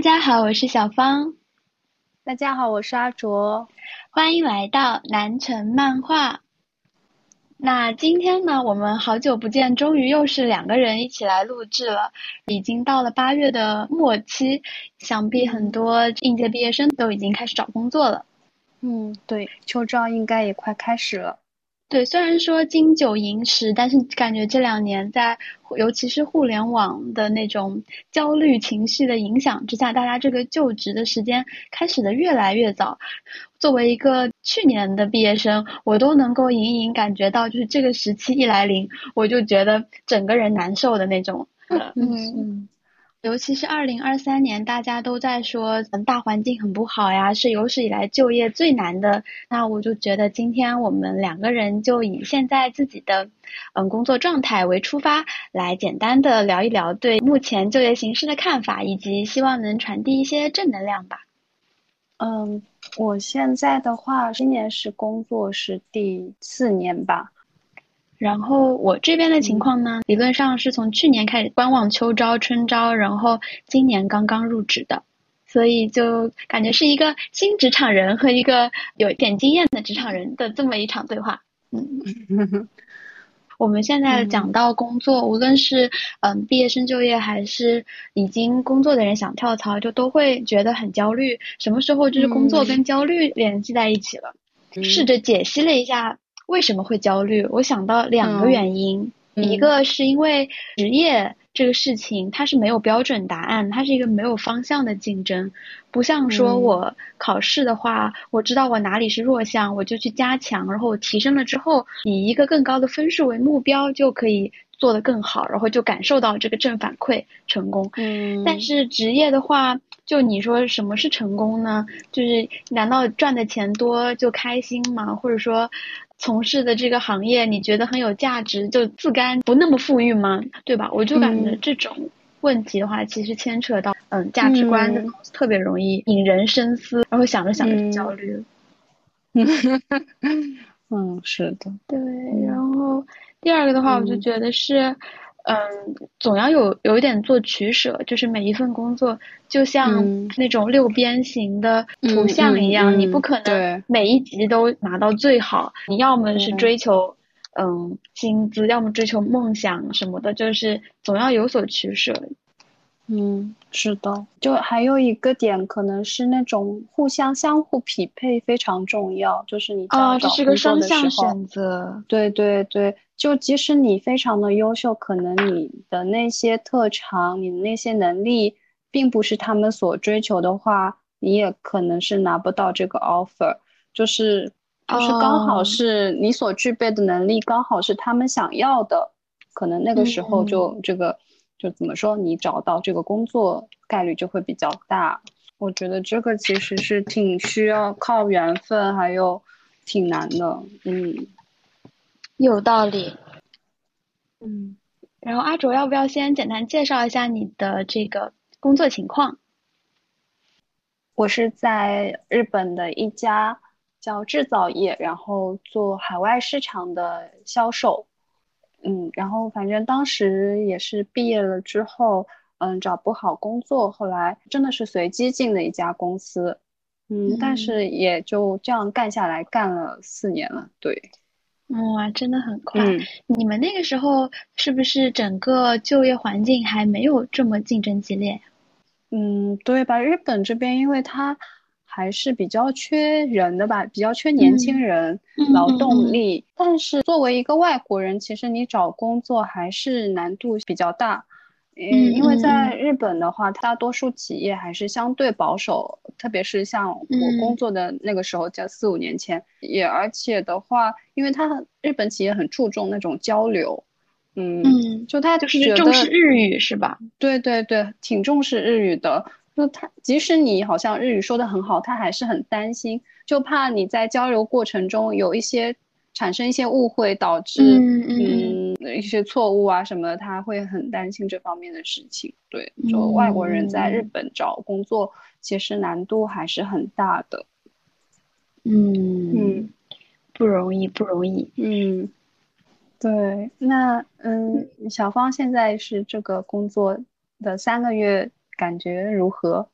大家好，我是小芳。大家好，我是阿卓。欢迎来到南城漫画。那今天呢，我们好久不见，终于又是两个人一起来录制了。已经到了八月的末期，想必很多应届毕业生都已经开始找工作了。嗯，对，秋招应该也快开始了。对，虽然说金九银十，但是感觉这两年在，尤其是互联网的那种焦虑情绪的影响之下，大家这个就职的时间开始的越来越早。作为一个去年的毕业生，我都能够隐隐感觉到，就是这个时期一来临，我就觉得整个人难受的那种。嗯。尤其是二零二三年，大家都在说，嗯，大环境很不好呀，是有史以来就业最难的。那我就觉得，今天我们两个人就以现在自己的，嗯，工作状态为出发，来简单的聊一聊对目前就业形势的看法，以及希望能传递一些正能量吧。嗯，我现在的话，今年是工作是第四年吧。然后我这边的情况呢，理论上是从去年开始观望秋招、春招，然后今年刚刚入职的，所以就感觉是一个新职场人和一个有点经验的职场人的这么一场对话。嗯，我们现在讲到工作，无论是嗯毕业生就业，还是已经工作的人想跳槽，就都会觉得很焦虑。什么时候就是工作跟焦虑联系在一起了？试着解析了一下。为什么会焦虑？我想到两个原因，一个是因为职业这个事情它是没有标准答案，它是一个没有方向的竞争，不像说我考试的话，我知道我哪里是弱项，我就去加强，然后我提升了之后，以一个更高的分数为目标，就可以做得更好，然后就感受到这个正反馈成功。嗯，但是职业的话，就你说什么是成功呢？就是难道赚的钱多就开心吗？或者说？从事的这个行业，你觉得很有价值，就自甘不那么富裕吗？对吧？我就感觉这种问题的话，其实牵扯到嗯价值观的东西，特别容易引人深思，然后想着想着就焦虑了。嗯，是的。对，然后第二个的话，我就觉得是。嗯，总要有有一点做取舍，就是每一份工作就像那种六边形的图像一样，你不可能每一集都拿到最好。你要么是追求嗯薪资，要么追求梦想什么的，就是总要有所取舍。嗯，是的，就还有一个点，可能是那种互相相互匹配非常重要，就是你啊，这是个双向选择。对对对。就即使你非常的优秀，可能你的那些特长，你的那些能力，并不是他们所追求的话，你也可能是拿不到这个 offer。就是就是刚好是你所具备的能力，刚好是他们想要的，可能那个时候就这个就怎么说，你找到这个工作概率就会比较大。我觉得这个其实是挺需要靠缘分，还有挺难的。嗯。有道理，嗯，然后阿卓要不要先简单介绍一下你的这个工作情况？我是在日本的一家叫制造业，然后做海外市场的销售，嗯，然后反正当时也是毕业了之后，嗯，找不好工作，后来真的是随机进的一家公司，嗯，但是也就这样干下来，干了四年了，对。哇，真的很快！你们那个时候是不是整个就业环境还没有这么竞争激烈？嗯，对吧？日本这边因为它还是比较缺人的吧，比较缺年轻人、劳动力。但是作为一个外国人，其实你找工作还是难度比较大。嗯，因为在日本的话，大多数企业还是相对保守，特别是像我工作的那个时候，叫四五年前，也而且的话，因为他日本企业很注重那种交流，嗯，就他就是重视日语是吧？对对对，挺重视日语的。就他即使你好像日语说的很好，他还是很担心，就怕你在交流过程中有一些产生一些误会，导致嗯。一些错误啊什么的，他会很担心这方面的事情。对，就外国人在日本找工作，其实难度还是很大的。嗯嗯，不容易，不容易。嗯，对。那嗯，小芳现在是这个工作的三个月，感觉如何？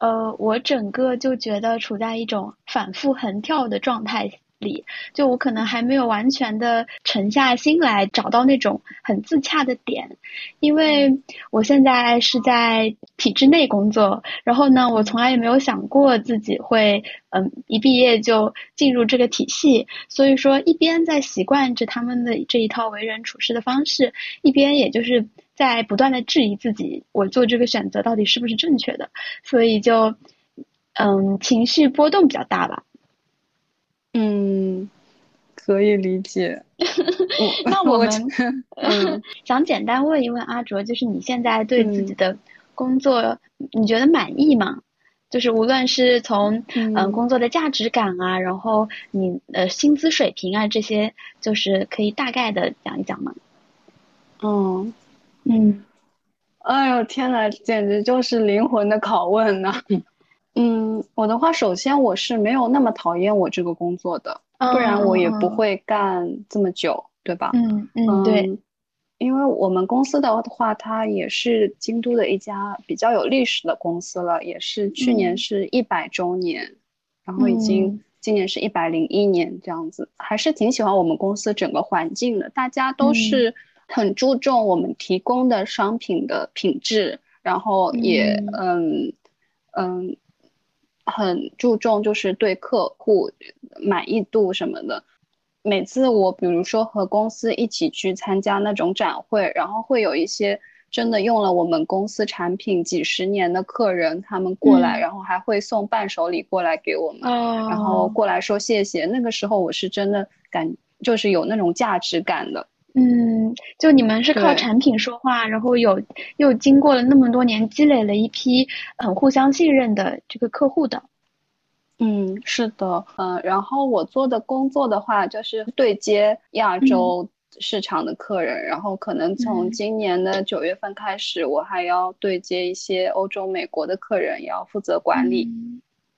呃，我整个就觉得处在一种反复横跳的状态里，就我可能还没有完全的沉下心来找到那种很自洽的点，因为我现在是在体制内工作，然后呢，我从来也没有想过自己会嗯一毕业就进入这个体系，所以说一边在习惯着他们的这一套为人处事的方式，一边也就是。在不断的质疑自己，我做这个选择到底是不是正确的，所以就，嗯，情绪波动比较大吧。嗯，可以理解。那我们 嗯，想简单问一问阿卓，就是你现在对自己的工作，你觉得满意吗？就是无论是从嗯工作的价值感啊，然后你呃薪资水平啊这些，就是可以大概的讲一讲吗？嗯。嗯，哎呦天呐，简直就是灵魂的拷问呢。嗯，我的话，首先我是没有那么讨厌我这个工作的，不然我也不会干这么久，对吧？嗯嗯，对。因为我们公司的话，它也是京都的一家比较有历史的公司了，也是去年是一百周年，然后已经今年是一百零一年这样子，还是挺喜欢我们公司整个环境的，大家都是。很注重我们提供的商品的品质，然后也嗯嗯很注重就是对客户满意度什么的。每次我比如说和公司一起去参加那种展会，然后会有一些真的用了我们公司产品几十年的客人，他们过来，然后还会送伴手礼过来给我们，然后过来说谢谢。那个时候我是真的感就是有那种价值感的。嗯，就你们是靠产品说话，然后有又经过了那么多年积累了一批很互相信任的这个客户的。嗯，是的，嗯，然后我做的工作的话，就是对接亚洲市场的客人，然后可能从今年的九月份开始，我还要对接一些欧洲、美国的客人，也要负责管理。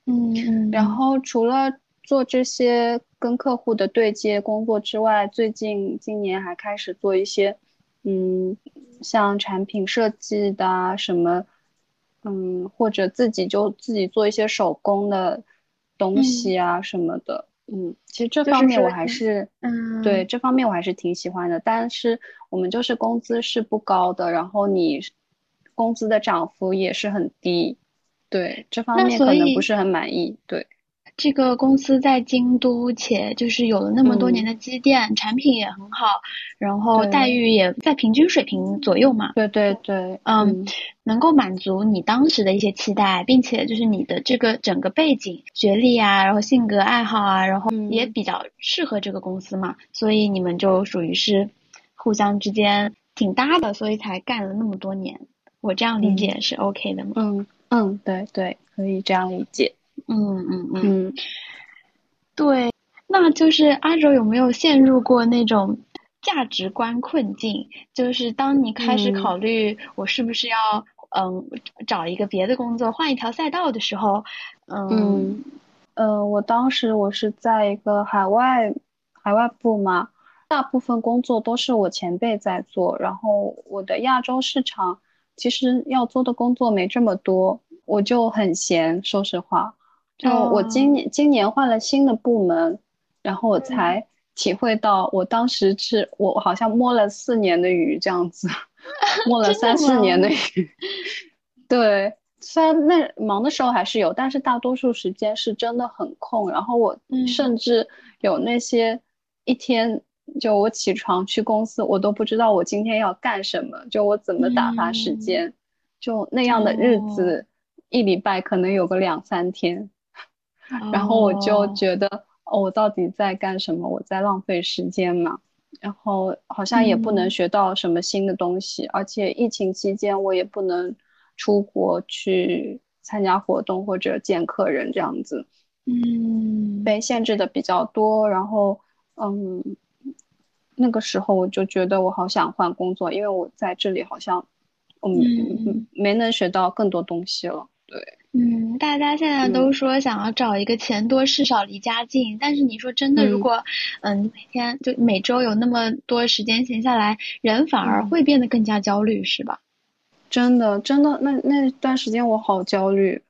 嗯，然后除了。做这些跟客户的对接工作之外，最近今年还开始做一些，嗯，像产品设计的什么，嗯，或者自己就自己做一些手工的东西啊什么的，嗯，其实这方面我还是，嗯，对这方面我还是挺喜欢的。但是我们就是工资是不高的，然后你工资的涨幅也是很低，对这方面可能不是很满意，对。这个公司在京都，且就是有了那么多年的积淀，产品也很好，然后待遇也在平均水平左右嘛。对对对，嗯，能够满足你当时的一些期待，并且就是你的这个整个背景、学历啊，然后性格爱好啊，然后也比较适合这个公司嘛，所以你们就属于是互相之间挺搭的，所以才干了那么多年。我这样理解是 OK 的吗？嗯嗯，对对，可以这样理解。嗯嗯嗯，对，那就是阿卓有没有陷入过那种价值观困境？就是当你开始考虑我是不是要嗯找一个别的工作，换一条赛道的时候，嗯嗯，我当时我是在一个海外海外部嘛，大部分工作都是我前辈在做，然后我的亚洲市场其实要做的工作没这么多，我就很闲，说实话。就我今年今年换了新的部门，然后我才体会到，我当时是我好像摸了四年的鱼这样子，摸了三四年的鱼。对，虽然那忙的时候还是有，但是大多数时间是真的很空。然后我甚至有那些一天，就我起床去公司，我都不知道我今天要干什么，就我怎么打发时间，就那样的日子，一礼拜可能有个两三天。然后我就觉得，哦，我到底在干什么？我在浪费时间嘛。然后好像也不能学到什么新的东西，而且疫情期间我也不能出国去参加活动或者见客人这样子，嗯，被限制的比较多。然后，嗯，那个时候我就觉得我好想换工作，因为我在这里好像，嗯，没能学到更多东西了。对。嗯，大家现在都说想要找一个钱多事少离家近，但是你说真的，如果嗯每天就每周有那么多时间闲下来，人反而会变得更加焦虑，是吧？真的，真的，那那段时间我好焦虑，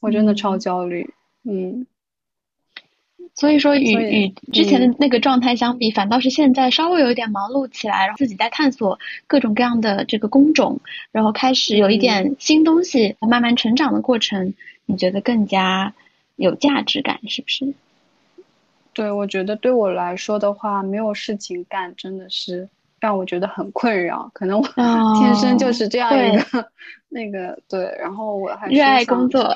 我真的超焦虑。嗯，所以说与与之前的那个状态相比，反倒是现在稍微有一点忙碌起来，然后自己在探索各种各样的这个工种，然后开始有一点新东西，慢慢成长的过程，你觉得更加有价值感，是不是？对，我觉得对我来说的话，没有事情干，真的是让我觉得很困扰。可能我天生就是这样一个 那个对，然后我还热爱工作。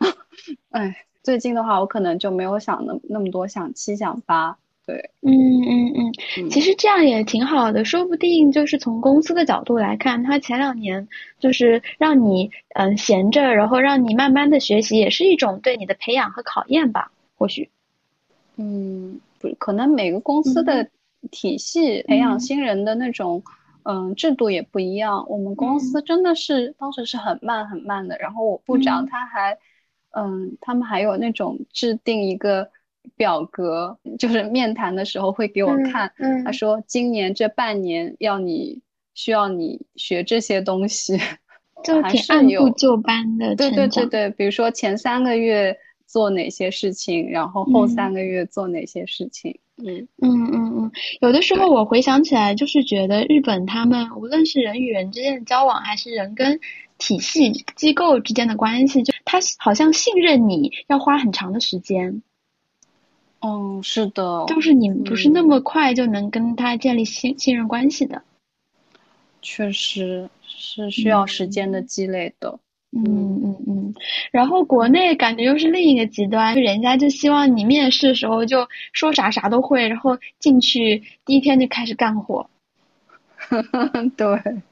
哎。最近的话，我可能就没有想那那么多，想七想八。对，嗯嗯嗯，其实这样也挺好的，说不定就是从公司的角度来看，他前两年就是让你嗯闲着，然后让你慢慢的学习，也是一种对你的培养和考验吧？或许，嗯，不，可能每个公司的体系培养新人的那种嗯制度也不一样。我们公司真的是当时是很慢很慢的，然后我部长他还。嗯，他们还有那种制定一个表格，就是面谈的时候会给我看。嗯，他说今年这半年要你需要你学这些东西，就挺按部就班的。对对对对，比如说前三个月做哪些事情，然后后三个月做哪些事情。嗯嗯嗯嗯，有的时候我回想起来，就是觉得日本他们无论是人与人之间的交往，还是人跟。体系机构之间的关系，就他好像信任你要花很长的时间。嗯，是的，就是你不是那么快就能跟他建立信信任关系的。确实是需要时间的积累的。嗯嗯嗯。然后国内感觉又是另一个极端，人家就希望你面试的时候就说啥啥都会，然后进去第一天就开始干活。对。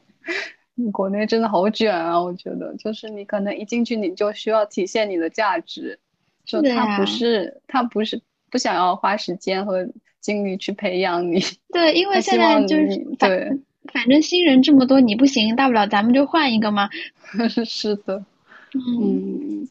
国内真的好卷啊！我觉得，就是你可能一进去你就需要体现你的价值，就他不是他不是不想要花时间和精力去培养你。对，因 为现在就是对，反正新人这么多，你不行，大不了咱们就换一个嘛。是的，嗯。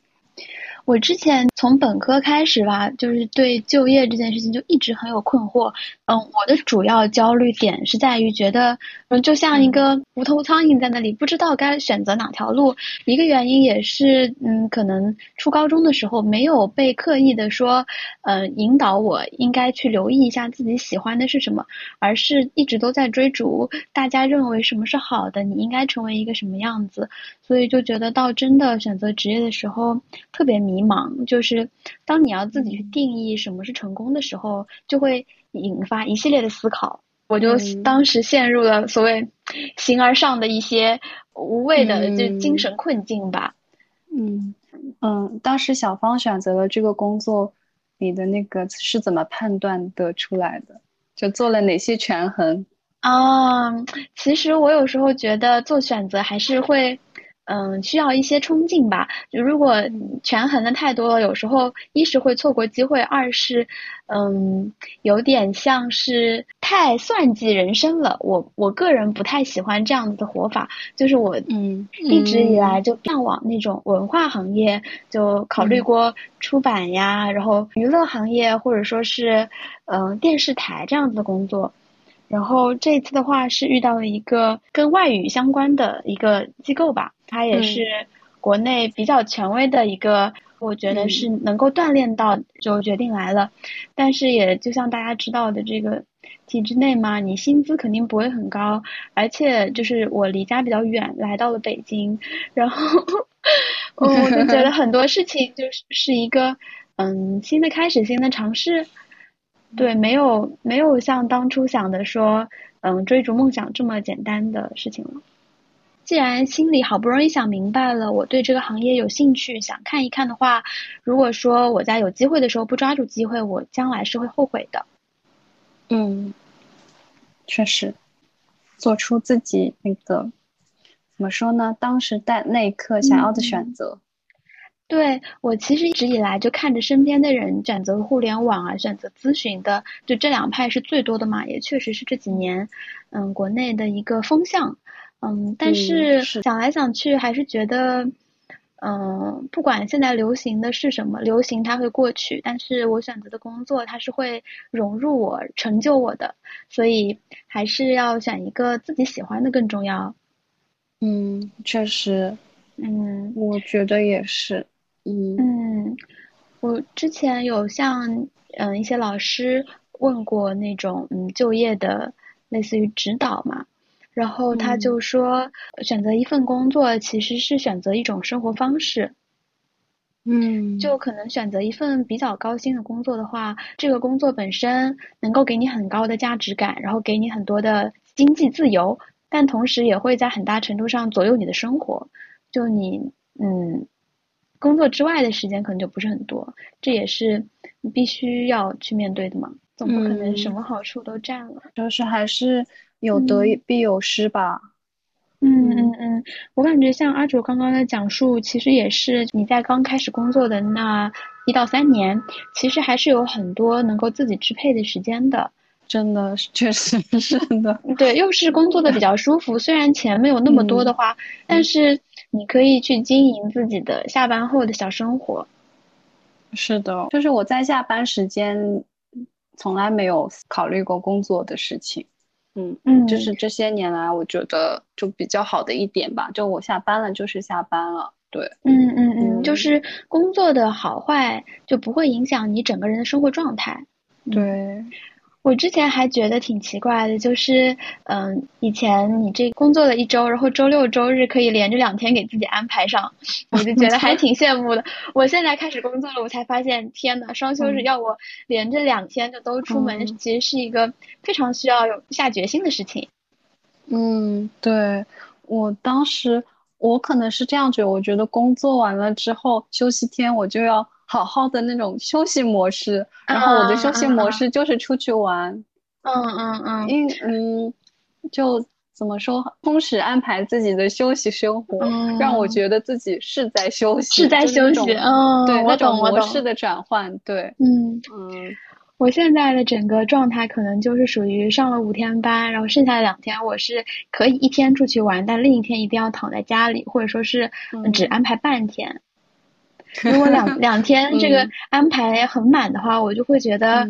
我之前从本科开始吧，就是对就业这件事情就一直很有困惑。嗯，我的主要焦虑点是在于觉得，嗯，就像一个无头苍蝇在那里，不知道该选择哪条路。一个原因也是，嗯，可能初高中的时候没有被刻意的说，嗯，引导我应该去留意一下自己喜欢的是什么，而是一直都在追逐大家认为什么是好的，你应该成为一个什么样子。所以就觉得到真的选择职业的时候特别迷。迷茫就是当你要自己去定义什么是成功的时候，就会引发一系列的思考。我就当时陷入了所谓形而上的一些无谓的就精神困境吧。嗯嗯，当时小芳选择了这个工作，你的那个是怎么判断得出来的？就做了哪些权衡？啊，其实我有时候觉得做选择还是会。嗯，需要一些冲劲吧。就如果权衡的太多了，有时候一是会错过机会，二是，嗯，有点像是太算计人生了。我我个人不太喜欢这样子的活法。就是我嗯一直以来就向往那种文化行业，就考虑过出版呀，然后娱乐行业，或者说是嗯电视台这样子的工作。然后这次的话是遇到了一个跟外语相关的一个机构吧。它也是国内比较权威的一个，我觉得是能够锻炼到，就决定来了。但是也就像大家知道的，这个体制内嘛，你薪资肯定不会很高，而且就是我离家比较远，来到了北京，然后我就觉得很多事情就是是一个嗯新的开始，新的尝试。对，没有没有像当初想的说，嗯，追逐梦想这么简单的事情了。既然心里好不容易想明白了，我对这个行业有兴趣，想看一看的话，如果说我在有机会的时候不抓住机会，我将来是会后悔的。嗯，确实，做出自己那个怎么说呢？当时在那一刻想要的选择。对我其实一直以来就看着身边的人选择互联网啊，选择咨询的，就这两派是最多的嘛，也确实是这几年嗯国内的一个风向。嗯，但是想来想去，还是觉得，嗯，不管现在流行的是什么，流行它会过去，但是我选择的工作，它是会融入我、成就我的，所以还是要选一个自己喜欢的更重要。嗯，确实，嗯，我觉得也是。嗯嗯，我之前有向嗯一些老师问过那种嗯就业的类似于指导嘛，然后他就说选择一份工作其实是选择一种生活方式。嗯，就可能选择一份比较高薪的工作的话，这个工作本身能够给你很高的价值感，然后给你很多的经济自由，但同时也会在很大程度上左右你的生活。就你嗯，工作之外的时间可能就不是很多，这也是你必须要去面对的嘛，总不可能什么好处都占了。就是还是有得必有失吧。嗯嗯嗯，我感觉像阿卓刚刚的讲述，其实也是你在刚开始工作的那一到三年，其实还是有很多能够自己支配的时间的。真的，确实是的。对，又是工作的比较舒服，虽然钱没有那么多的话，但是你可以去经营自己的下班后的小生活。是的，就是我在下班时间从来没有考虑过工作的事情。嗯嗯，就是这些年来，我觉得就比较好的一点吧，就我下班了就是下班了，对，嗯嗯嗯，就是工作的好坏就不会影响你整个人的生活状态，对。我之前还觉得挺奇怪的，就是，嗯，以前你这工作了一周，然后周六周日可以连着两天给自己安排上，我就觉得还挺羡慕的。我现在开始工作了，我才发现，天呐，双休日要我连着两天就都出门，其实是一个非常需要有下决心的事情。嗯，对，我当时我可能是这样觉得，我觉得工作完了之后休息天我就要。好好的那种休息模式，然后我的休息模式就是出去玩，嗯嗯嗯，因嗯，就怎么说，充实安排自己的休息生活，让我觉得自己是在休息，是在休息，嗯，对，那种模式的转换，对，嗯。嗯，我现在的整个状态可能就是属于上了五天班，然后剩下的两天我是可以一天出去玩，但另一天一定要躺在家里，或者说是只安排半天。如果两 两天这个安排很满的话，我就会觉得，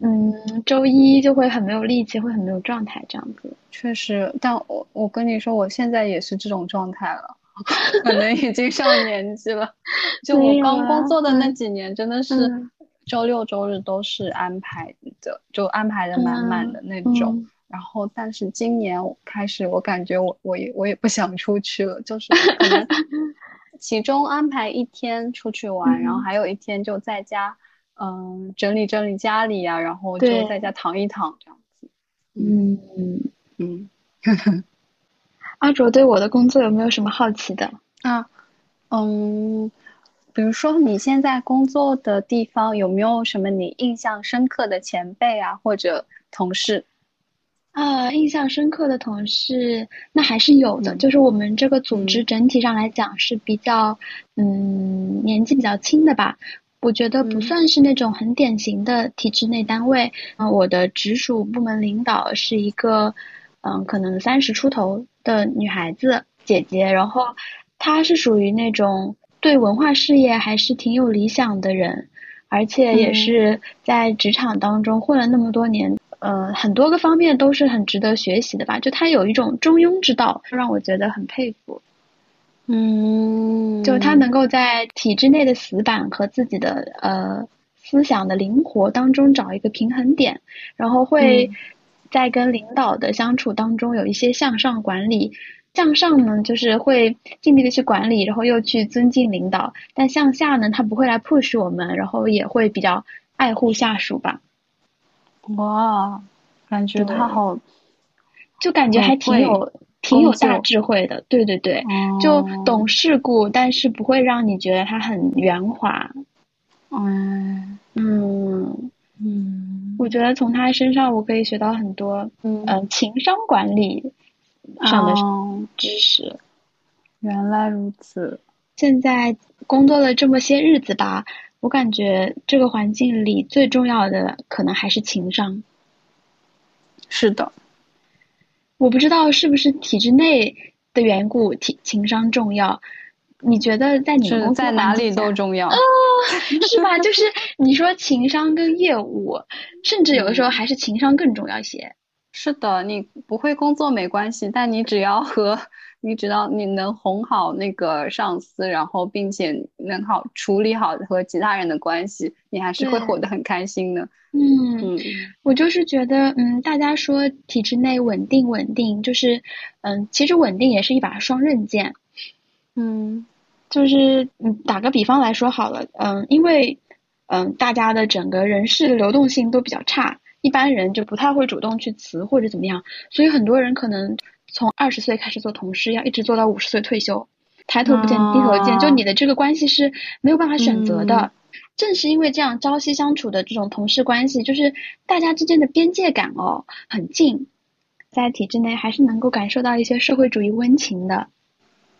嗯，周一就会很没有力气，会很没有状态这样子。确实，但我我跟你说，我现在也是这种状态了，可能已经上年纪了。就我刚工作的那几年，真的是周六周日都是安排的，就安排的满满的那种。然后，但是今年开始，我感觉我我也我也不想出去了，就是可能。其中安排一天出去玩，然后还有一天就在家，嗯，整理整理家里呀，然后就在家躺一躺这样子。嗯嗯嗯。阿卓对我的工作有没有什么好奇的？啊，嗯，比如说你现在工作的地方有没有什么你印象深刻的前辈啊，或者同事？啊，印象深刻的同事那还是有的，就是我们这个组织整体上来讲是比较，嗯，年纪比较轻的吧。我觉得不算是那种很典型的体制内单位。嗯，我的直属部门领导是一个，嗯，可能三十出头的女孩子姐姐，然后她是属于那种对文化事业还是挺有理想的人，而且也是在职场当中混了那么多年。呃，很多个方面都是很值得学习的吧？就他有一种中庸之道，让我觉得很佩服。嗯，就他能够在体制内的死板和自己的呃思想的灵活当中找一个平衡点，然后会在跟领导的相处当中有一些向上管理。向上呢，就是会尽力的去管理，然后又去尊敬领导；但向下呢，他不会来 push 我们，然后也会比较爱护下属吧。哇，感觉他好，就感觉还挺有挺有大智慧的，对对对，就懂世故，但是不会让你觉得他很圆滑。嗯嗯。嗯，我觉得从他身上我可以学到很多，嗯，情商管理上的知识。原来如此，现在工作了这么些日子吧。我感觉这个环境里最重要的可能还是情商。是的，我不知道是不是体制内的缘故，情情商重要。你觉得在你们在哪里都重要？是吧？就是你说情商跟业务，甚至有的时候还是情商更重要一些。是的，你不会工作没关系，但你只要和你知道你能哄好那个上司，然后并且能好处理好和其他人的关系，你还是会活得很开心的。嗯，我就是觉得，嗯，大家说体制内稳定稳定，就是，嗯，其实稳定也是一把双刃剑。嗯，就是嗯，打个比方来说好了，嗯，因为嗯，大家的整个人事的流动性都比较差，一般人就不太会主动去辞或者怎么样，所以很多人可能从二十岁开始做同事，要一直做到五十岁退休，抬头不见低头见，就你的这个关系是没有办法选择的。正是因为这样朝夕相处的这种同事关系，就是大家之间的边界感哦很近，在体制内还是能够感受到一些社会主义温情的。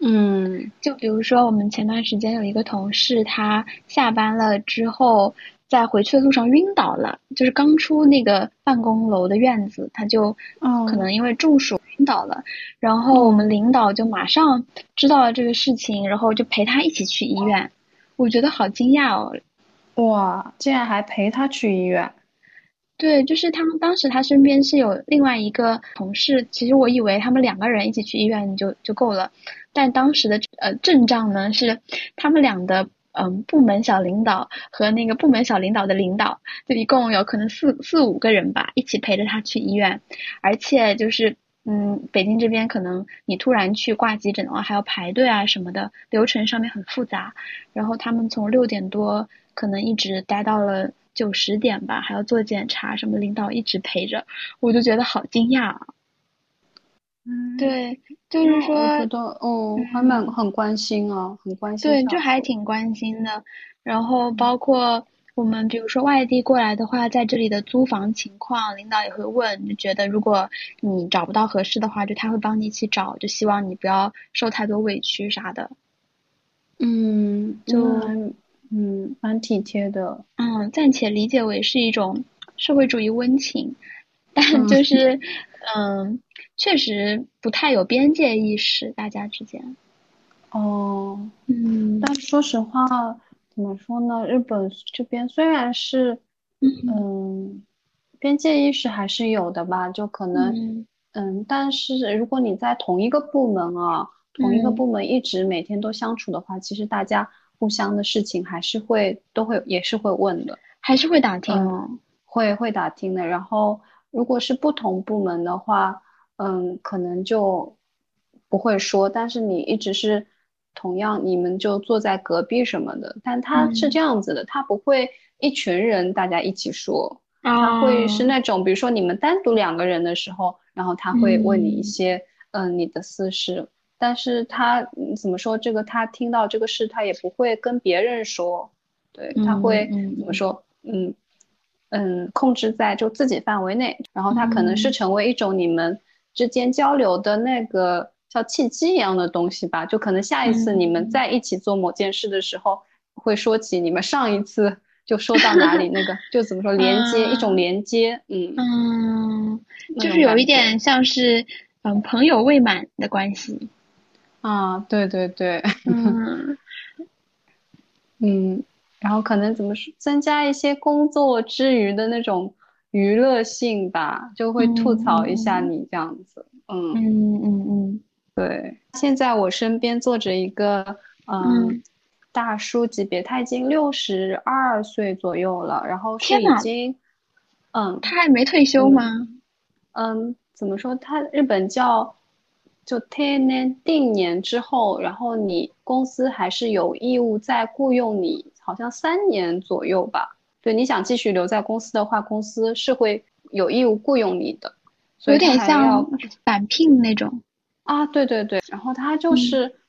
嗯，就比如说我们前段时间有一个同事，他下班了之后，在回去的路上晕倒了，就是刚出那个办公楼的院子，他就可能因为中暑晕倒了，然后我们领导就马上知道了这个事情，然后就陪他一起去医院。我觉得好惊讶哦。哇，竟然还陪他去医院？对，就是他们当时他身边是有另外一个同事，其实我以为他们两个人一起去医院就就够了，但当时的呃阵仗呢是他们俩的嗯部门小领导和那个部门小领导的领导，就一共有可能四四五个人吧，一起陪着他去医院，而且就是嗯北京这边可能你突然去挂急诊的话还要排队啊什么的，流程上面很复杂，然后他们从六点多。可能一直待到了九十点吧，还要做检查，什么领导一直陪着，我就觉得好惊讶啊。嗯，对，就是说，我觉得，哦，还蛮很关心啊，很关心。对，就还挺关心的。然后包括我们，比如说外地过来的话，在这里的租房情况，领导也会问，就觉得如果你找不到合适的话，就他会帮你一起找，就希望你不要受太多委屈啥的。嗯，就。嗯，蛮体贴的。嗯，暂且理解为是一种社会主义温情，但就是，嗯，确实不太有边界意识，大家之间。哦，嗯，但说实话，怎么说呢？日本这边虽然是，嗯，边界意识还是有的吧，就可能，嗯，但是如果你在同一个部门啊，同一个部门一直每天都相处的话，其实大家。互相的事情还是会都会也是会问的，还是会打听，会会打听的。然后如果是不同部门的话，嗯，可能就不会说。但是你一直是同样，你们就坐在隔壁什么的。但他是这样子的，他不会一群人大家一起说，他会是那种，比如说你们单独两个人的时候，然后他会问你一些嗯你的私事。但是他怎么说？这个他听到这个事，他也不会跟别人说，对他会怎么说？嗯嗯，控制在就自己范围内。然后他可能是成为一种你们之间交流的那个叫契机一样的东西吧。就可能下一次你们在一起做某件事的时候，会说起你们上一次就说到哪里那个，就怎么说连接一种连接，嗯嗯，就是有一点像是嗯朋友未满的关系。啊，对对对，嗯，嗯，然后可能怎么说，增加一些工作之余的那种娱乐性吧，就会吐槽一下你这样子，嗯。嗯嗯嗯，对。现在我身边坐着一个嗯大叔级别，他已经六十二岁左右了，然后是已经，嗯，他还没退休吗？嗯，怎么说？他日本叫。就定年定年之后，然后你公司还是有义务再雇佣你，好像三年左右吧。对，你想继续留在公司的话，公司是会有义务雇佣你的。有点像返聘那种。啊，对对对。然后他就是，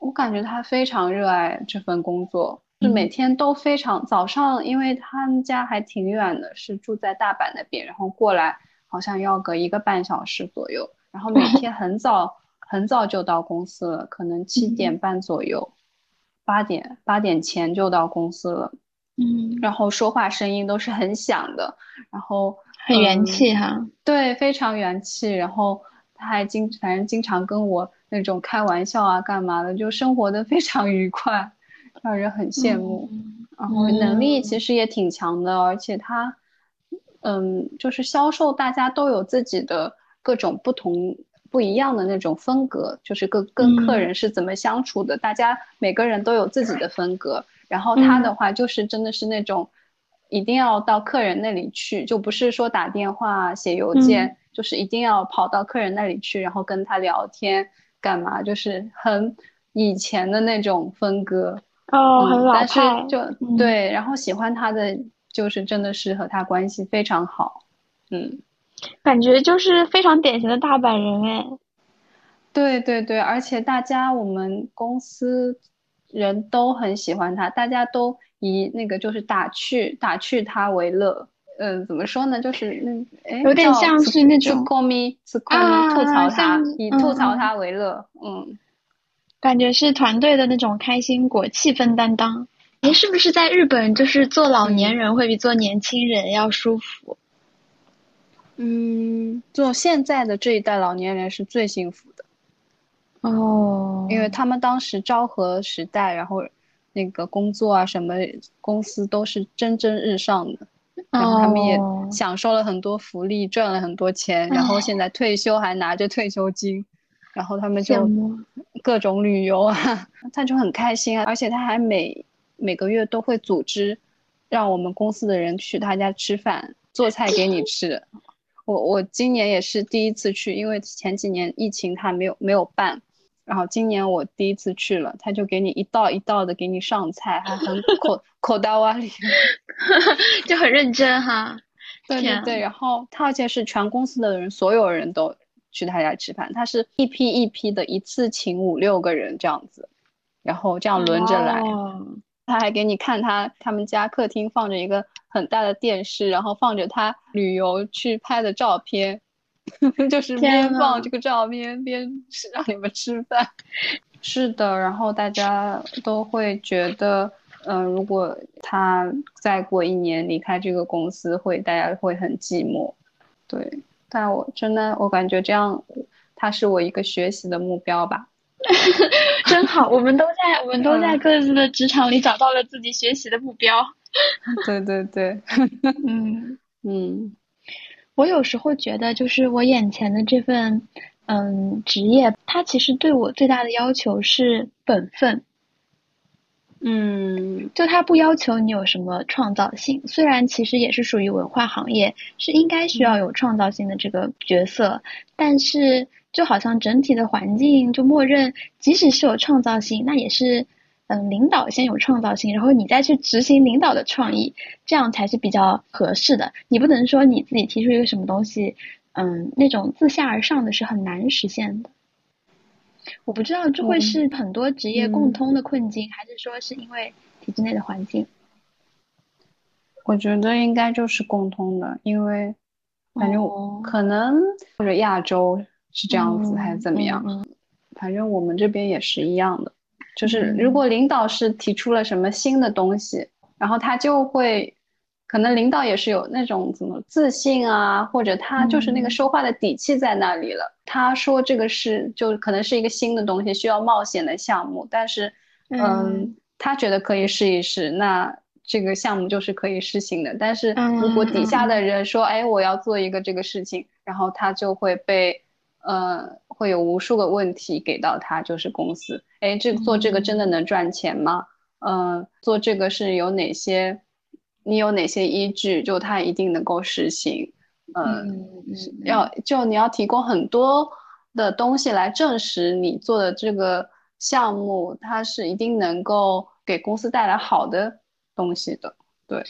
我感觉他非常热爱这份工作，就每天都非常早上，因为他们家还挺远的，是住在大阪那边，然后过来好像要隔一个半小时左右。然后每天很早很早就到公司了，可能七点半左右，八点八点前就到公司了。嗯，然后说话声音都是很响的，然后很元气哈。对，非常元气。然后他还经反正经常跟我那种开玩笑啊，干嘛的，就生活的非常愉快，让人很羡慕。然后能力其实也挺强的，而且他嗯，就是销售，大家都有自己的。各种不同不一样的那种风格，就是跟跟客人是怎么相处的，大家每个人都有自己的风格。然后他的话就是真的是那种，一定要到客人那里去，就不是说打电话、写邮件，就是一定要跑到客人那里去，然后跟他聊天干嘛，就是很以前的那种风格。哦，很老派。就对，然后喜欢他的就是真的是和他关系非常好。嗯，感觉就是非常典型的大阪人哎。对对对，而且大家我们公司。人都很喜欢他，大家都以那个就是打趣打趣他为乐。嗯，怎么说呢？就是那哎，有点像是那种啊，吐槽他，以吐槽他为乐。嗯，感觉是团队的那种开心果、气氛担当。哎，是不是在日本就是做老年人会比做年轻人要舒服？嗯，做现在的这一代老年人是最幸福的。哦，因为他们当时昭和时代，然后那个工作啊，什么公司都是蒸蒸日上的，然后他们也享受了很多福利，赚了很多钱，然后现在退休还拿着退休金，然后他们就各种旅游啊，他就很开心啊，而且他还每每个月都会组织让我们公司的人去他家吃饭，做菜给你吃。我我今年也是第一次去，因为前几年疫情他没有没有办。然后今年我第一次去了，他就给你一道一道的给你上菜，还很口 口袋哇里，就很认真哈。对对对，然后他而且是全公司的人，所有人都去他家吃饭，他是一批一批的，一次请五六个人这样子，然后这样轮着来。他还给你看他他们家客厅放着一个很大的电视，然后放着他旅游去拍的照片。就是边放这个照片边吃，让你们吃饭。是的，然后大家都会觉得，嗯，如果他再过一年离开这个公司，会大家会很寂寞。对，但我真的我感觉这样，他是我一个学习的目标吧。真好，我们都在我们都在各自的职场里找到了自己学习的目标。对对对，嗯嗯。我有时候觉得，就是我眼前的这份，嗯，职业，它其实对我最大的要求是本分。嗯，就它不要求你有什么创造性，虽然其实也是属于文化行业，是应该需要有创造性的这个角色，但是就好像整体的环境就默认，即使是有创造性，那也是。嗯，领导先有创造性，然后你再去执行领导的创意，这样才是比较合适的。你不能说你自己提出一个什么东西，嗯，那种自下而上的是很难实现的。我不知道这会是很多职业共通的困境，还是说是因为体制内的环境？我觉得应该就是共通的，因为反正可能或者亚洲是这样子，还是怎么样？反正我们这边也是一样的。就是如果领导是提出了什么新的东西，然后他就会，可能领导也是有那种怎么自信啊，或者他就是那个说话的底气在那里了。他说这个是就可能是一个新的东西，需要冒险的项目，但是嗯，他觉得可以试一试，那这个项目就是可以试行的。但是如果底下的人说，哎，我要做一个这个事情，然后他就会被。呃，会有无数个问题给到他，就是公司，哎，这做这个真的能赚钱吗？嗯，做这个是有哪些？你有哪些依据？就他一定能够实行？嗯，要就你要提供很多的东西来证实你做的这个项目，它是一定能够给公司带来好的东西的，对。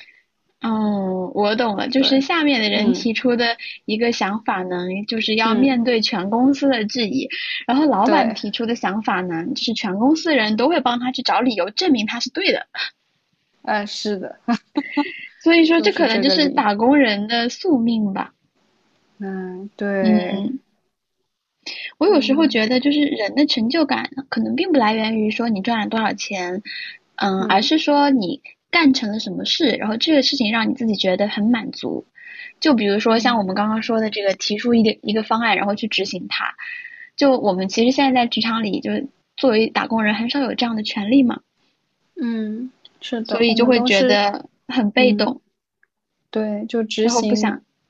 哦，我懂了，就是下面的人提出的一个想法呢，就是要面对全公司的质疑，然后老板提出的想法呢，就是全公司人都会帮他去找理由证明他是对的。嗯，是的，所以说 这可能就是打工人的宿命吧。嗯，对。我有时候觉得，就是人的成就感可能并不来源于说你赚了多少钱，嗯，而是说你。干成了什么事，然后这个事情让你自己觉得很满足。就比如说像我们刚刚说的这个，提出一个一个方案，然后去执行它。就我们其实现在在职场里，就是作为打工人，很少有这样的权利嘛。嗯，是的。所以就会觉得很被动。对，就执行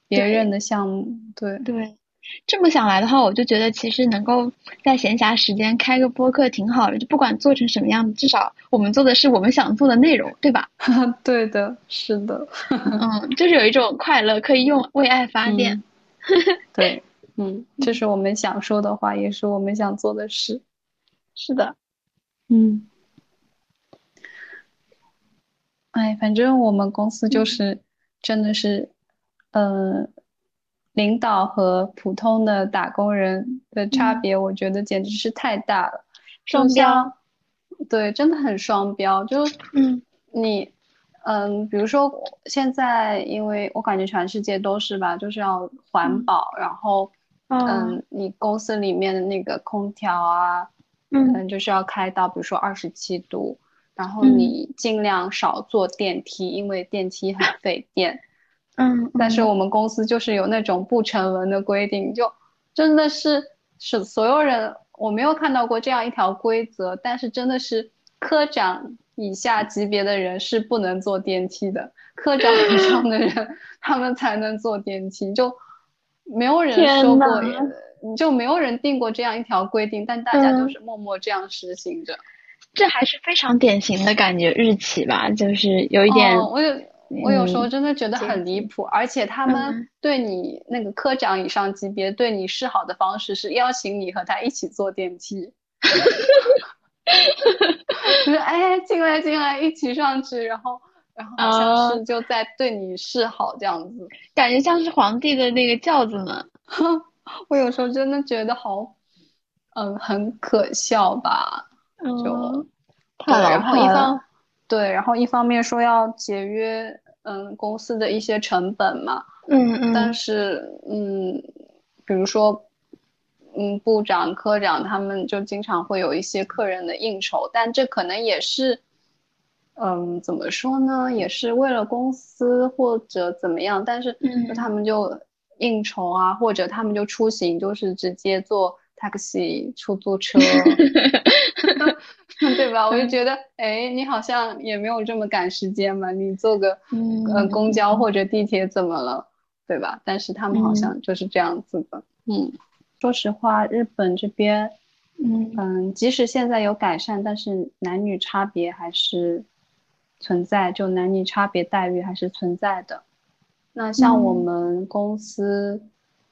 别人的项目。对对。这么想来的话，我就觉得其实能够在闲暇时间开个播客挺好的，就不管做成什么样，至少我们做的是我们想做的内容，对吧？对的，是的，嗯，就是有一种快乐，可以用为爱发电。对，嗯，这是我们想说的话，也是我们想做的事。是的，嗯，哎，反正我们公司就是真的是，嗯。领导和普通的打工人的差别，我觉得简直是太大了。双标，对，真的很双标。就嗯，你，嗯，比如说现在，因为我感觉全世界都是吧，就是要环保，然后，嗯，你公司里面的那个空调啊，嗯，就是要开到比如说二十七度，然后你尽量少坐电梯，因为电梯很费电。嗯，但是我们公司就是有那种不成文的规定，就真的是是所有人，我没有看到过这样一条规则，但是真的是科长以下级别的人是不能坐电梯的，科长以上的人 他们才能坐电梯，就没有人说过，就没有人定过这样一条规定，但大家就是默默这样实行着。这还是非常典型的感觉日企吧，就是有一点，我有。我有时候真的觉得很离谱，而且他们对你那个科长以上级别对你示好的方式是邀请你和他一起坐电梯，就是哎进来进来一起上去，然后然后好像是就在对你示好这样子，感觉像是皇帝的那个轿子呢。我有时候真的觉得好，嗯，很可笑吧？就太老派了。对，然后一方面说要节约，嗯，公司的一些成本嘛，嗯嗯，但。是，嗯，比如说，嗯，部长、科长他们就经常会有一些客人的应酬，但这可能也是，嗯，怎么说呢，也是为了公司或者怎么样，但是，嗯，他们就应酬啊，或者他们就出行，就是直接坐 taxi 出租车。对吧？我就觉得，哎，你好像也没有这么赶时间嘛，你坐个嗯公交或者地铁怎么了，对吧？但是他们好像就是这样子的。嗯，说实话，日本这边，嗯嗯，即使现在有改善，但是男女差别还是存在，就男女差别待遇还是存在的。那像我们公司，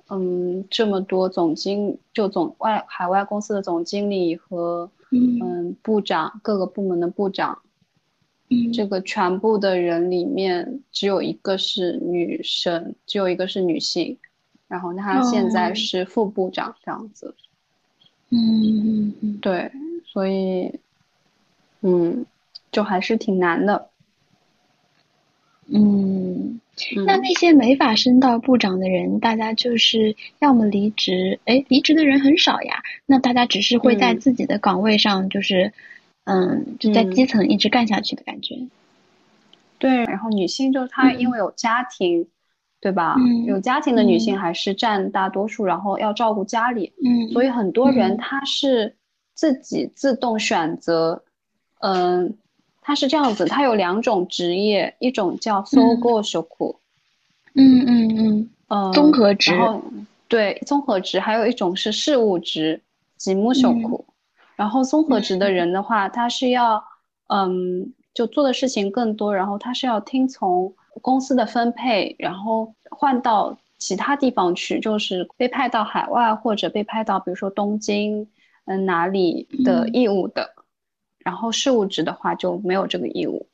嗯，这么多总经就总外海外公司的总经理和。嗯，部长各个部门的部长，嗯，这个全部的人里面只有一个是女生，只有一个是女性，然后她现在是副部长这样子。嗯嗯对，所以，嗯，就还是挺难的。嗯。那那些没法升到部长的人，大家就是要么离职，哎，离职的人很少呀。那大家只是会在自己的岗位上，就是，嗯，就在基层一直干下去的感觉。对，然后女性就她因为有家庭，对吧？有家庭的女性还是占大多数，然后要照顾家里，嗯，所以很多人她是自己自动选择，嗯。他是这样子，它有两种职业，一种叫 sogo shoku，嗯嗯嗯，呃，综合职，对，综合职，还有一种是事务职，吉木 shoku。然后综合职的人的话，他是要，嗯，就做的事情更多，然后他是要听从公司的分配，然后换到其他地方去，就是被派到海外或者被派到比如说东京，嗯，哪里的义务的。然后事务职的话就没有这个义务，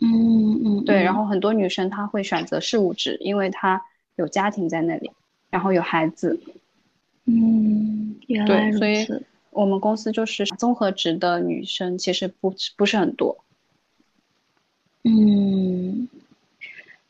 嗯嗯，对。然后很多女生她会选择事务职，因为她有家庭在那里，然后有孩子。嗯，原来如此。对，所以我们公司就是综合职的女生其实不不是很多。嗯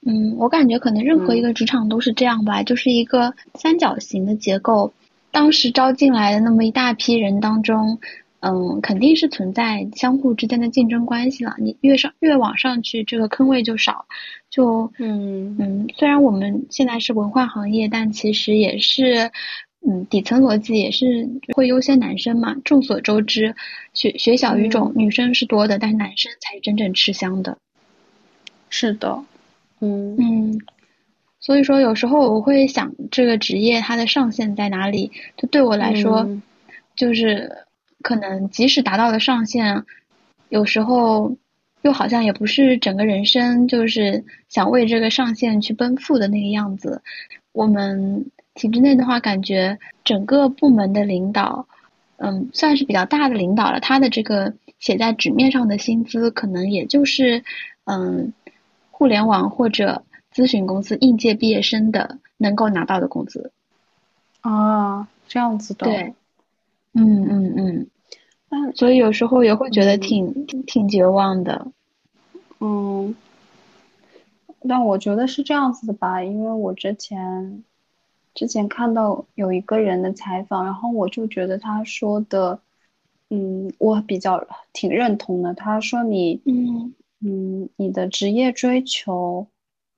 嗯，我感觉可能任何一个职场都是这样吧，就是一个三角形的结构。当时招进来的那么一大批人当中。嗯，肯定是存在相互之间的竞争关系了。你越上越往上去，这个坑位就少。就嗯嗯，虽然我们现在是文化行业，但其实也是，嗯，底层逻辑也是会优先男生嘛。众所周知，学学小语种女生是多的，但是男生才是真正吃香的。是的，嗯嗯，所以说有时候我会想，这个职业它的上限在哪里？就对我来说，就是可能即使达到了上限，有时候又好像也不是整个人生就是想为这个上限去奔赴的那个样子。我们体制内的话，感觉整个部门的领导，嗯，算是比较大的领导了，他的这个写在纸面上的薪资，可能也就是嗯，互联网或者。咨询公司应届毕业生的能够拿到的工资，啊，这样子的，对，嗯嗯嗯，那所以有时候也会觉得挺挺绝望的，嗯，但我觉得是这样子的吧，因为我之前之前看到有一个人的采访，然后我就觉得他说的，嗯，我比较挺认同的。他说你，嗯嗯，你的职业追求。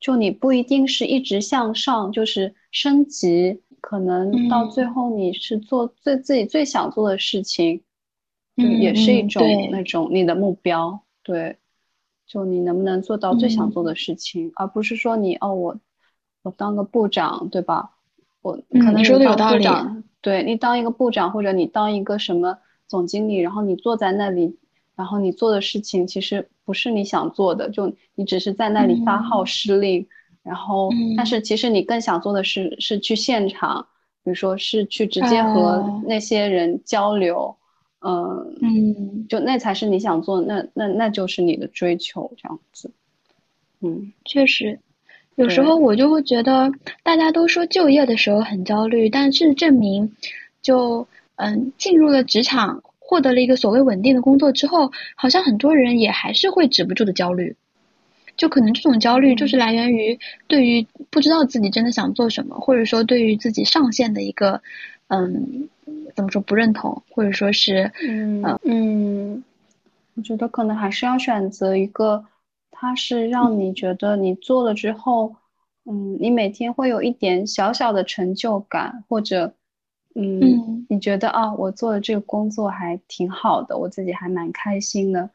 就你不一定是一直向上，就是升级，可能到最后你是做最自己最想做的事情，就也是一种那种你的目标。对，就你能不能做到最想做的事情，而不是说你哦，我我当个部长，对吧？我可能说的有道理。对你当一个部长，或者你当一个什么总经理，然后你坐在那里。然后你做的事情其实不是你想做的，就你只是在那里发号施令。然后，但是其实你更想做的是是去现场，比如说是去直接和那些人交流，嗯嗯，就那才是你想做，那那那就是你的追求这样子。嗯，确实，有时候我就会觉得大家都说就业的时候很焦虑，但是证明就嗯进入了职场。获得了一个所谓稳定的工作之后，好像很多人也还是会止不住的焦虑，就可能这种焦虑就是来源于对于不知道自己真的想做什么，或者说对于自己上限的一个嗯怎么说不认同，或者说是嗯嗯，我觉得可能还是要选择一个，它是让你觉得你做了之后，嗯，你每天会有一点小小的成就感，或者。嗯，你觉得啊，我做的这个工作还挺好的，我自己还蛮开心的，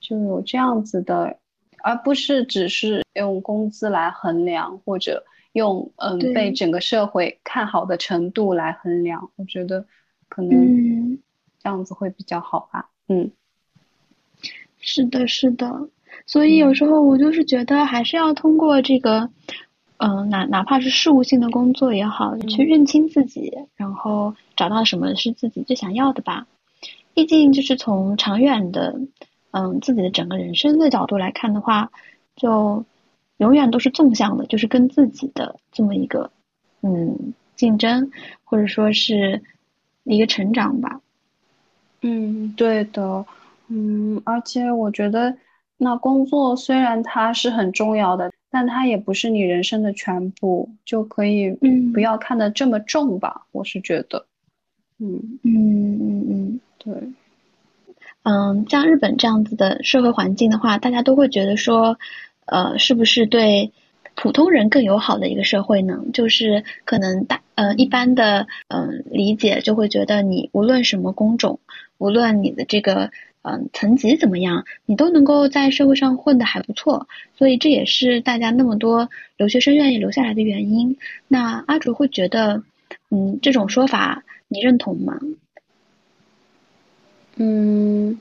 就有这样子的，而不是只是用工资来衡量，或者用嗯被整个社会看好的程度来衡量。我觉得可能这样子会比较好吧。嗯，是的，是的，所以有时候我就是觉得还是要通过这个。嗯，哪哪怕是事务性的工作也好，去认清自己，然后找到什么是自己最想要的吧。毕竟就是从长远的，嗯，自己的整个人生的角度来看的话，就永远都是纵向的，就是跟自己的这么一个嗯竞争，或者说是一个成长吧。嗯，对的，嗯，而且我觉得那工作虽然它是很重要的。但它也不是你人生的全部，就可以不要看得这么重吧？我是觉得，嗯嗯嗯嗯，对，嗯，像日本这样子的社会环境的话，大家都会觉得说，呃，是不是对普通人更友好的一个社会呢？就是可能大呃一般的嗯理解就会觉得你无论什么工种，无论你的这个。嗯，层级怎么样，你都能够在社会上混得还不错，所以这也是大家那么多留学生愿意留下来的原因。那阿竹会觉得，嗯，这种说法你认同吗？嗯，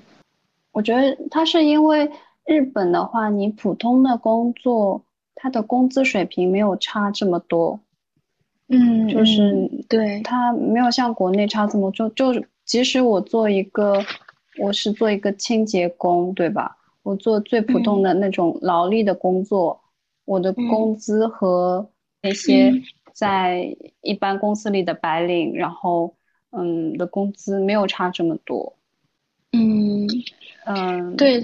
我觉得他是因为日本的话，你普通的工作，他的工资水平没有差这么多。嗯，就是对，他没有像国内差这么多。就即使我做一个。我是做一个清洁工，对吧？我做最普通的那种劳力的工作，我的工资和那些在一般公司里的白领，然后嗯的工资没有差这么多。嗯嗯，对，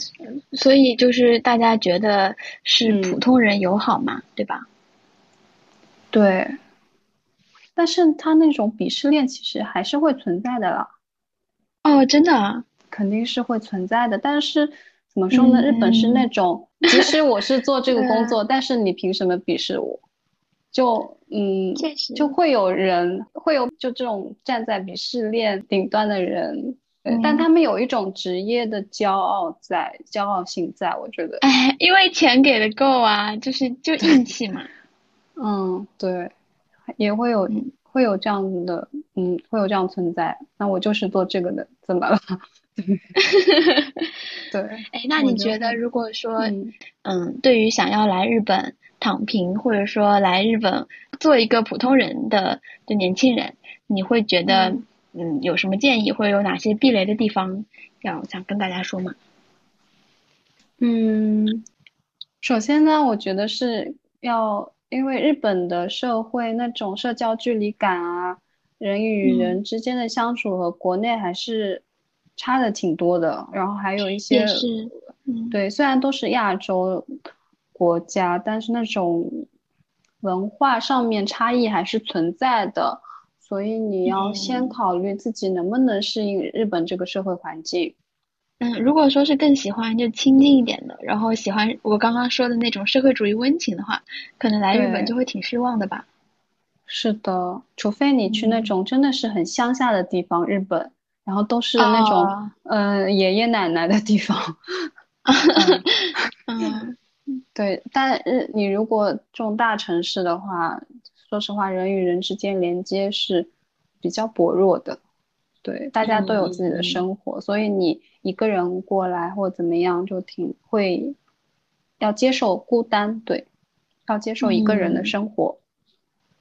所以就是大家觉得是普通人友好嘛，对吧？对，但是他那种鄙视链其实还是会存在的了。哦，真的。肯定是会存在的，但是怎么说呢？日本是那种，即使我是做这个工作，但是你凭什么鄙视我？就嗯，就会有人会有就这种站在鄙视链顶端的人，但他们有一种职业的骄傲在，骄傲性在，我觉得。哎，因为钱给的够啊，就是就硬气嘛。嗯，对，也会有会有这样子的，嗯，会有这样存在。那我就是做这个的，怎么了？对，哎，那你觉得，如果说，嗯，对于想要来日本躺平，或者说来日本做一个普通人的的年轻人，你会觉得，嗯，有什么建议，或者有哪些避雷的地方要想跟大家说吗？嗯，首先呢，我觉得是要，因为日本的社会那种社交距离感啊，人与人之间的相处和国内还是。差的挺多的，然后还有一些，对，虽然都是亚洲国家，但是那种文化上面差异还是存在的，所以你要先考虑自己能不能适应日本这个社会环境。嗯，如果说是更喜欢就亲近一点的，然后喜欢我刚刚说的那种社会主义温情的话，可能来日本就会挺失望的吧。是的，除非你去那种真的是很乡下的地方，日本。然后都是那种，嗯，爷爷奶奶的地方。嗯，对，但日你如果这种大城市的话，说实话，人与人之间连接是比较薄弱的。对，大家都有自己的生活，所以你一个人过来或怎么样，就挺会要接受孤单，对，要接受一个人的生活。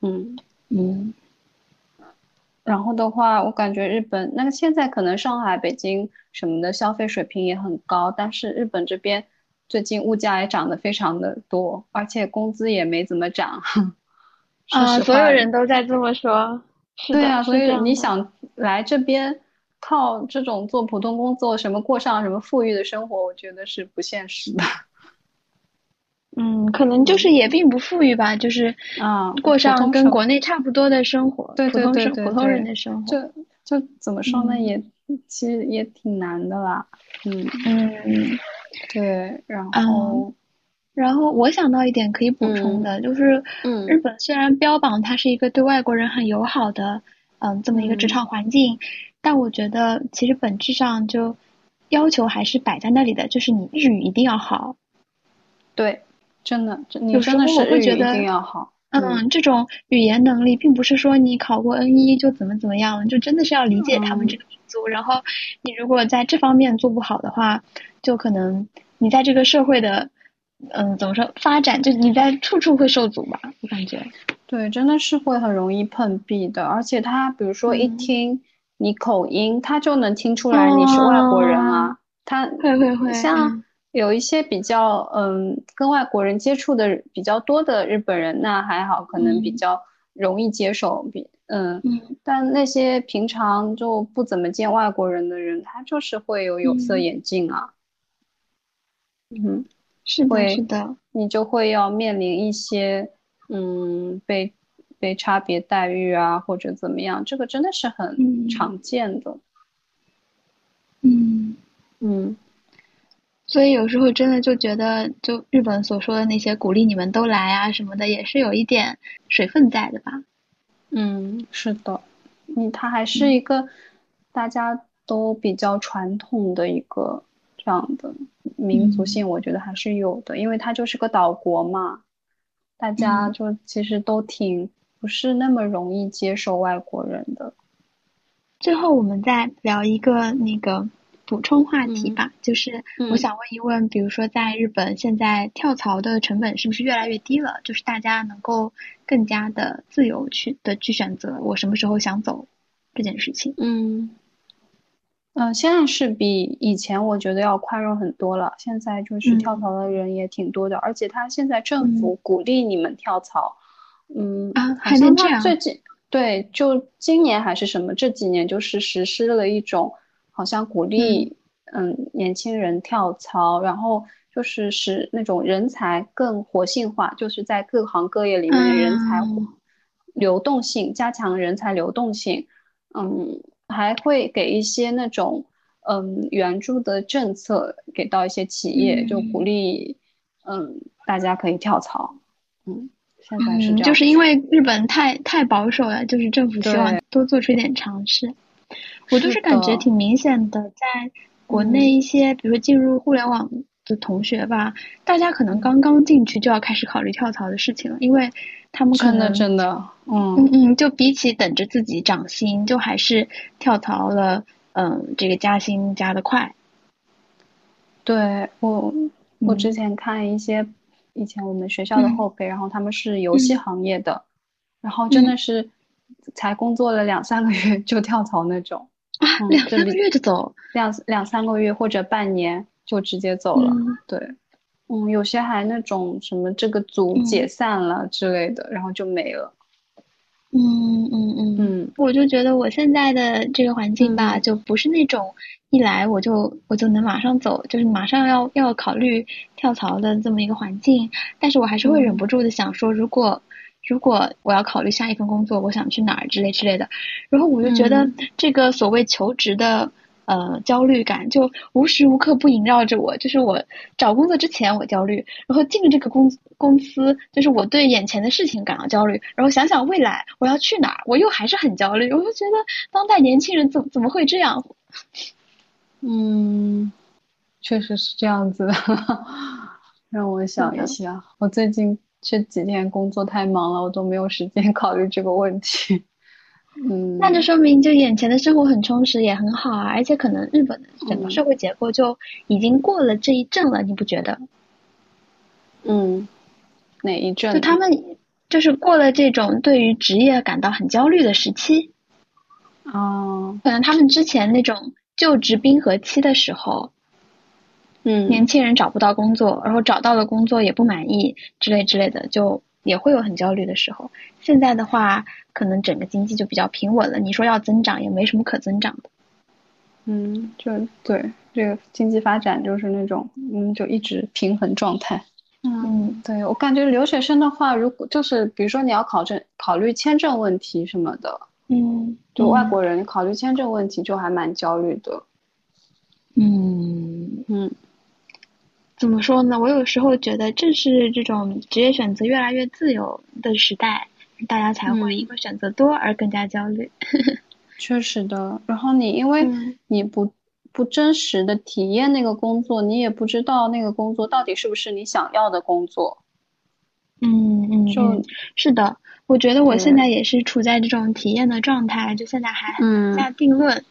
嗯嗯。然后的话，我感觉日本那个现在可能上海、北京什么的消费水平也很高，但是日本这边最近物价也涨得非常的多，而且工资也没怎么涨。啊，所有人都在这么说。对啊，所以你想来这边靠这种做普通工作，什么过上什么富裕的生活，我觉得是不现实的。嗯，可能就是也并不富裕吧，就是啊，过上跟国内差不多的生活，对对对对，普通人的生活，就就怎么说呢，也其实也挺难的啦。嗯嗯，对，然后然后我想到一点可以补充的，就是日本虽然标榜它是一个对外国人很友好的，嗯，这么一个职场环境，但我觉得其实本质上就要求还是摆在那里的，就是你日语一定要好。对。真的，有时候我会觉得，嗯，这种语言能力并不是说你考过 N 一就怎么怎么样，就真的是要理解他们这个民族。然后你如果在这方面做不好的话，就可能你在这个社会的，嗯，怎么说发展，就你在处处会受阻吧，我感觉。对，真的是会很容易碰壁的。而且他比如说一听你口音，他就能听出来你是外国人啊。他会会会像。有一些比较嗯跟外国人接触的比较多的日本人，那还好，可能比较容易接受。比嗯，但那些平常就不怎么见外国人的人，他就是会有有色眼镜啊。嗯，是的，是的，你就会要面临一些嗯被被差别待遇啊，或者怎么样，这个真的是很常见的。嗯嗯。所以有时候真的就觉得，就日本所说的那些鼓励你们都来啊什么的，也是有一点水分在的吧？嗯，是的，嗯，它还是一个大家都比较传统的一个这样的民族性，我觉得还是有的，因为它就是个岛国嘛，大家就其实都挺不是那么容易接受外国人的。最后，我们再聊一个那个。补充话题吧，就是我想问一问，比如说在日本，现在跳槽的成本是不是越来越低了？就是大家能够更加的自由去的去选择我什么时候想走这件事情。嗯，嗯，现在是比以前我觉得要宽容很多了。现在就是跳槽的人也挺多的，而且他现在政府鼓励你们跳槽。嗯，还能这样？最近对，就今年还是什么？这几年就是实施了一种。好像鼓励嗯年轻人跳槽，然后就是使那种人才更活性化，就是在各行各业里面的人才流动性加强人才流动性，嗯，还会给一些那种嗯援助的政策给到一些企业，就鼓励嗯大家可以跳槽，嗯，现在是这样，就是因为日本太太保守了，就是政府希望多做出一点尝试。我就是感觉挺明显的，在国内一些，比如说进入互联网的同学吧，大家可能刚刚进去就要开始考虑跳槽的事情了，因为他们可能真的真的，嗯。嗯嗯，就比起等着自己涨薪，就还是跳槽了，嗯，这个加薪加的快。对我，我之前看一些以前我们学校的后辈，然后他们是游戏行业的，然后真的是才工作了两三个月就跳槽那种。啊，两三个月就走，两两三个月或者半年就直接走了。对，嗯，有些还那种什么这个组解散了之类的，然后就没了。嗯嗯嗯嗯，我就觉得我现在的这个环境吧，就不是那种一来我就我就能马上走，就是马上要要考虑跳槽的这么一个环境。但是我还是会忍不住的想说，如果。如果我要考虑下一份工作，我想去哪儿之类之类的，然后我就觉得这个所谓求职的呃焦虑感就无时无刻不萦绕着我。就是我找工作之前我焦虑，然后进了这个公公司，就是我对眼前的事情感到焦虑，然后想想未来我要去哪儿，我又还是很焦虑。我就觉得当代年轻人怎怎么会这样？嗯，确实是这样子的。让我想一下，我最近。这几天工作太忙了，我都没有时间考虑这个问题。嗯，那就说明就眼前的生活很充实，也很好啊。而且可能日本的整个社会结构就已经过了这一阵了，你不觉得？嗯，哪一阵？就他们就是过了这种对于职业感到很焦虑的时期。哦。可能他们之前那种就职冰河期的时候。嗯，年轻人找不到工作，然后找到了工作也不满意之类之类的，就也会有很焦虑的时候。现在的话，可能整个经济就比较平稳了。你说要增长，也没什么可增长的。嗯，就对，这个经济发展就是那种，嗯，就一直平衡状态。嗯，对我感觉留学生的话，如果就是比如说你要考证、考虑签证问题什么的，嗯，就外国人考虑签证问题就还蛮焦虑的。嗯嗯。怎么说呢？我有时候觉得，正是这种职业选择越来越自由的时代，大家才会因为选择多而更加焦虑。确实的。然后你因为你不不真实的体验那个工作，你也不知道那个工作到底是不是你想要的工作。嗯嗯，就是的。我觉得我现在也是处在这种体验的状态，就现在还很难下定论。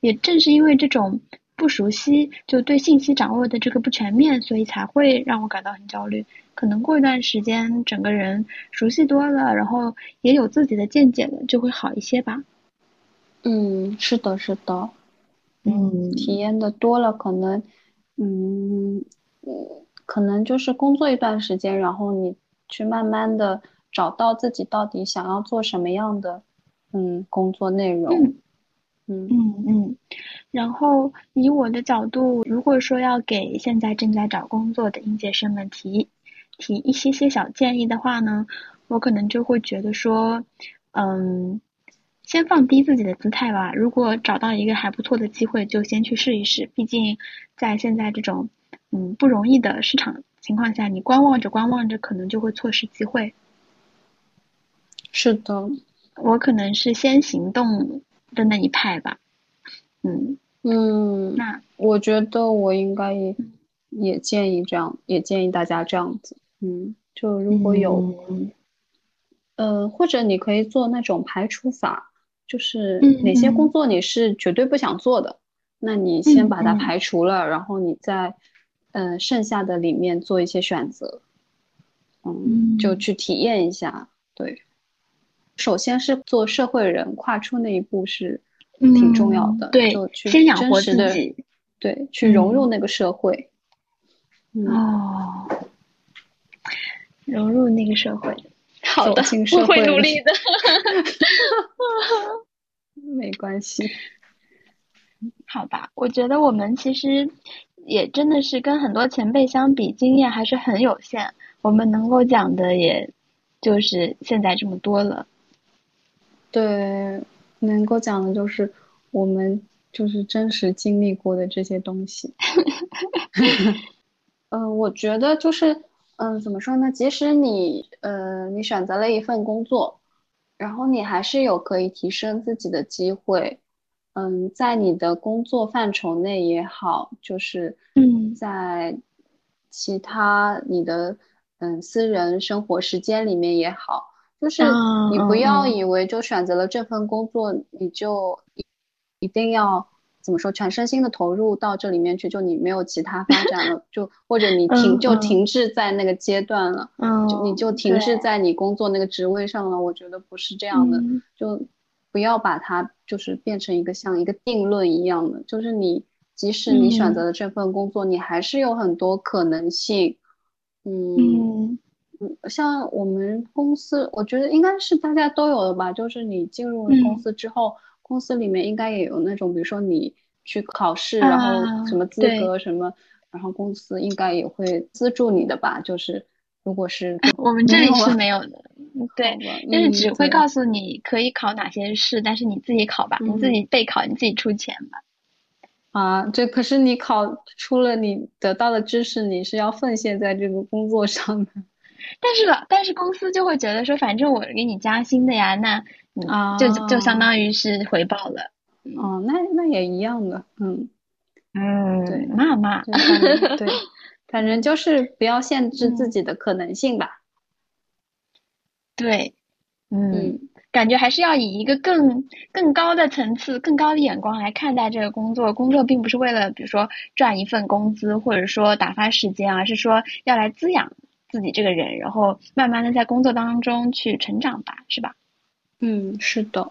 也正是因为这种。不熟悉，就对信息掌握的这个不全面，所以才会让我感到很焦虑。可能过一段时间，整个人熟悉多了，然后也有自己的见解了，就会好一些吧。嗯，是的，是的。嗯，体验的多了，可能，嗯，可能就是工作一段时间，然后你去慢慢的找到自己到底想要做什么样的，嗯，工作内容。嗯嗯嗯，然后以我的角度，如果说要给现在正在找工作的应届生们提提一些些小建议的话呢，我可能就会觉得说，嗯，先放低自己的姿态吧。如果找到一个还不错的机会，就先去试一试。毕竟在现在这种嗯不容易的市场情况下，你观望着观望着，可能就会错失机会。是的，我可能是先行动。的那一派吧，嗯嗯，那我觉得我应该也也建议这样，也建议大家这样子，嗯，就如果有，呃，或者你可以做那种排除法，就是哪些工作你是绝对不想做的，那你先把它排除了，然后你在嗯剩下的里面做一些选择，嗯，就去体验一下，对。首先是做社会人，跨出那一步是挺重要的。对，就去先养活自己，对，去融入那个社会。哦，融入那个社会，好的，我会努力的。没关系，好吧，我觉得我们其实也真的是跟很多前辈相比，经验还是很有限。我们能够讲的，也就是现在这么多了。对，能够讲的就是我们就是真实经历过的这些东西。嗯，我觉得就是，嗯，怎么说呢？即使你，呃，你选择了一份工作，然后你还是有可以提升自己的机会。嗯，在你的工作范畴内也好，就是，嗯，在，其他你的嗯私人生活时间里面也好，就是你不要以为就选择了这份工作，你就一一定要怎么说全身心的投入到这里面去，就你没有其他发展了，就或者你停就停滞在那个阶段了，就你就停滞在你工作那个职位上了。我觉得不是这样的，就不要把它就是变成一个像一个定论一样的，就是你。即使你选择了这份工作，你还是有很多可能性。嗯嗯，像我们公司，我觉得应该是大家都有的吧。就是你进入了公司之后，公司里面应该也有那种，比如说你去考试，然后什么资格什么，然后公司应该也会资助你的吧。就是如果是我们这里是没有的，对，就是只会告诉你可以考哪些试，但是你自己考吧，你自己备考，你自己出钱吧。啊，这可是你考出了，你得到的知识，你是要奉献在这个工作上的。但是，但是公司就会觉得说，反正我给你加薪的呀，那啊，就就相当于是回报了。哦，那那也一样的，嗯嗯，对，骂骂，对，反正就是不要限制自己的可能性吧。对，嗯。感觉还是要以一个更更高的层次、更高的眼光来看待这个工作。工作并不是为了，比如说赚一份工资，或者说打发时间，而是说要来滋养自己这个人，然后慢慢的在工作当中去成长吧，是吧？嗯，是的。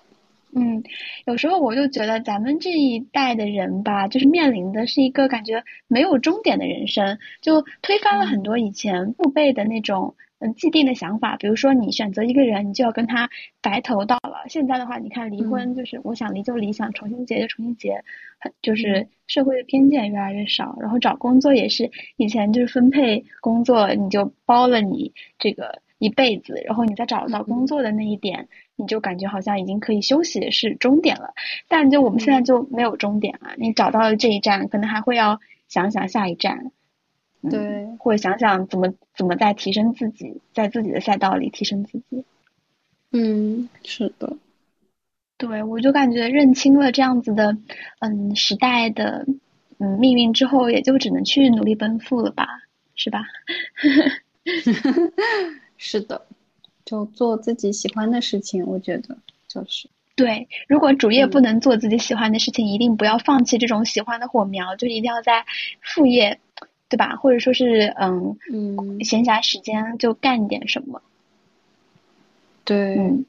嗯，有时候我就觉得咱们这一代的人吧，就是面临的是一个感觉没有终点的人生，就推翻了很多以前父辈的那种。嗯，既定的想法，比如说你选择一个人，你就要跟他白头到老。现在的话，你看离婚就是我想离就离，想重新结就重新结，很就是社会的偏见越来越少。然后找工作也是，以前就是分配工作，你就包了你这个一辈子，然后你再找到工作的那一点，你就感觉好像已经可以休息是终点了。但就我们现在就没有终点了，你找到了这一站，可能还会要想想下一站。对，或者想想怎么怎么在提升自己，在自己的赛道里提升自己。嗯，是的。对，我就感觉认清了这样子的，嗯，时代的嗯命运之后，也就只能去努力奔赴了吧，是吧？是的，就做自己喜欢的事情，我觉得就是。对，如果主业不能做自己喜欢的事情，一定不要放弃这种喜欢的火苗，就一定要在副业。对吧？或者说是嗯嗯，闲暇时间就干点什么。对，嗯，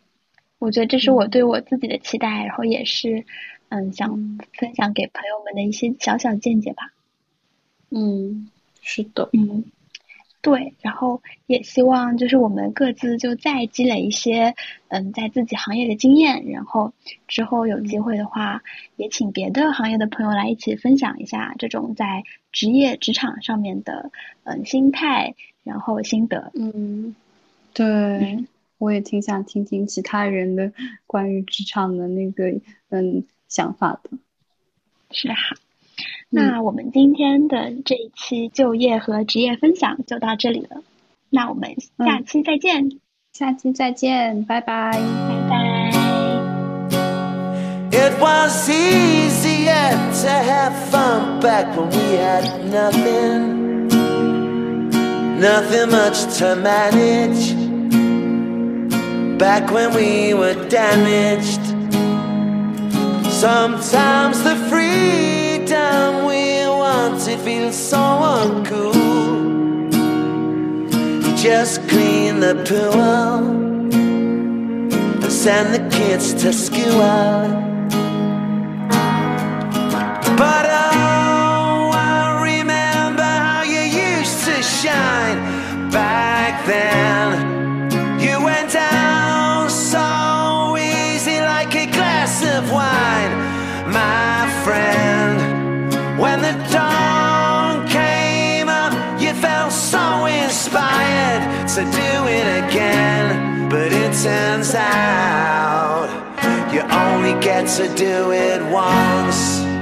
我觉得这是我对我自己的期待，然后也是嗯想分享给朋友们的一些小小见解吧。嗯，是的，嗯。对，然后也希望就是我们各自就再积累一些，嗯，在自己行业的经验，然后之后有机会的话，也请别的行业的朋友来一起分享一下这种在职业职场上面的嗯心态，然后心得。嗯，对，我也挺想听听其他人的关于职场的那个嗯想法的。是哈。那我们今天的这一期就业和职业分享就到这里了，那我们下期再见，下期再见，拜拜，拜拜。It was easier to have fun back when we had nothing, nothing much to manage. Back when we were damaged, sometimes the freedom it feels so uncool. You just clean the pool and send the kids to school. But turns out you only get to do it once.